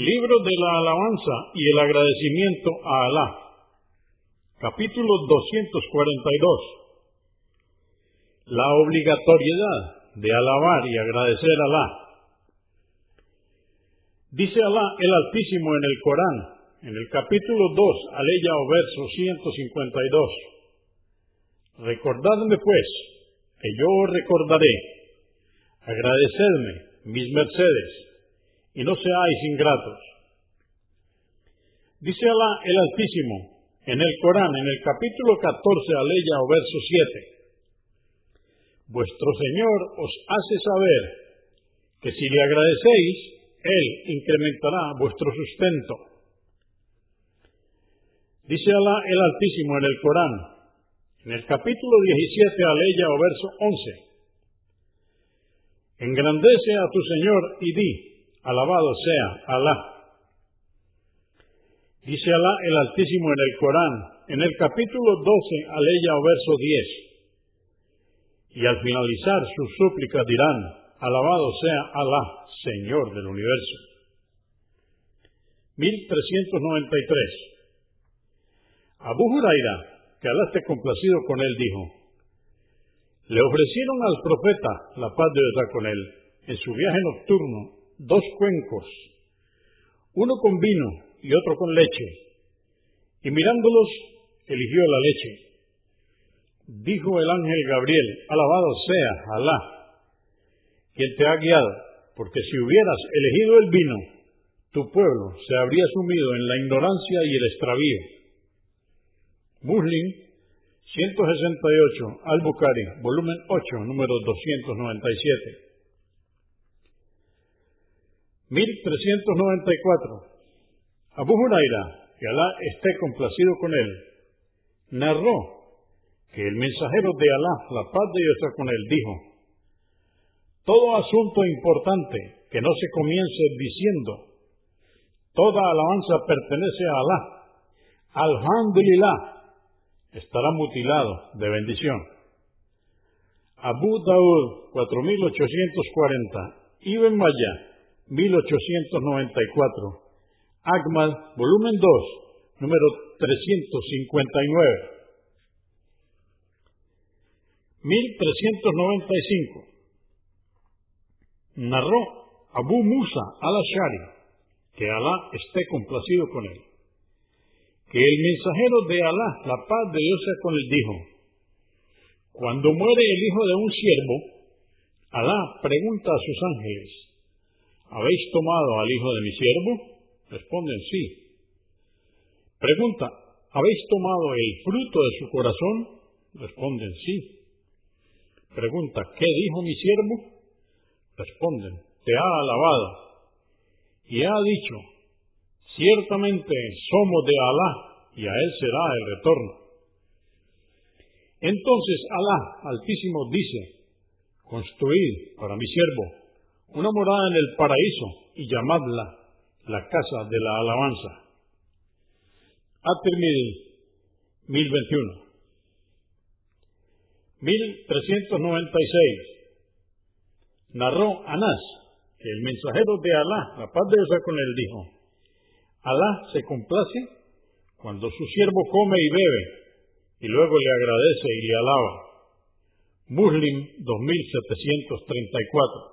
Libro de la alabanza y el agradecimiento a Alá. Capítulo 242. La obligatoriedad de alabar y agradecer a Alá. Dice Alá el Altísimo en el Corán, en el capítulo 2, aleya o verso 152. Recordadme pues, que yo recordaré. Agradecedme mis mercedes y no seáis ingratos. Dice Alá el Altísimo en el Corán, en el capítulo 14, aleya o verso 7. Vuestro Señor os hace saber que si le agradecéis, Él incrementará vuestro sustento. Dice Alá el Altísimo en el Corán, en el capítulo 17, aleya o verso 11. Engrandece a tu Señor y di, Alabado sea Alá. Dice Alá el Altísimo en el Corán, en el capítulo 12, aleya o verso 10. Y al finalizar sus súplicas dirán, Alabado sea Alá, Señor del universo. 1393. Abu Huraira, que Alá esté complacido con él, dijo, le ofrecieron al profeta, la paz de Dios con él, en su viaje nocturno dos cuencos, uno con vino y otro con leche, y mirándolos eligió la leche. Dijo el ángel Gabriel, alabado sea Alá, quien te ha guiado, porque si hubieras elegido el vino, tu pueblo se habría sumido en la ignorancia y el extravío. Muslim 168, Al-Bukhari, volumen 8, número 297. 1394. Abu Huraira, que Alá esté complacido con él, narró que el mensajero de Alá, la paz de Dios con él, dijo, todo asunto importante que no se comience diciendo, toda alabanza pertenece a Alá, alhamdulillah, estará mutilado de bendición. Abu Daud 4840, Ibn Maya 1894. Agmal, volumen 2, número 359. 1395. Narró Abu Musa al-Ashari, que Alá esté complacido con él, que el mensajero de Alá, la paz de Dios sea con él, dijo, cuando muere el hijo de un siervo, Alá pregunta a sus ángeles, ¿Habéis tomado al hijo de mi siervo? Responden sí. Pregunta, ¿habéis tomado el fruto de su corazón? Responden sí. Pregunta, ¿qué dijo mi siervo? Responden, te ha alabado. Y ha dicho, ciertamente somos de Alá y a él será el retorno. Entonces Alá Altísimo dice, construid para mi siervo una morada en el paraíso y llamadla la casa de la alabanza. At-Tirmidhi, 1021. 1396. Narró Anás que el mensajero de Alá, la paz de Dios con él, dijo, Alá se complace cuando su siervo come y bebe, y luego le agradece y le alaba. Muslim 2734.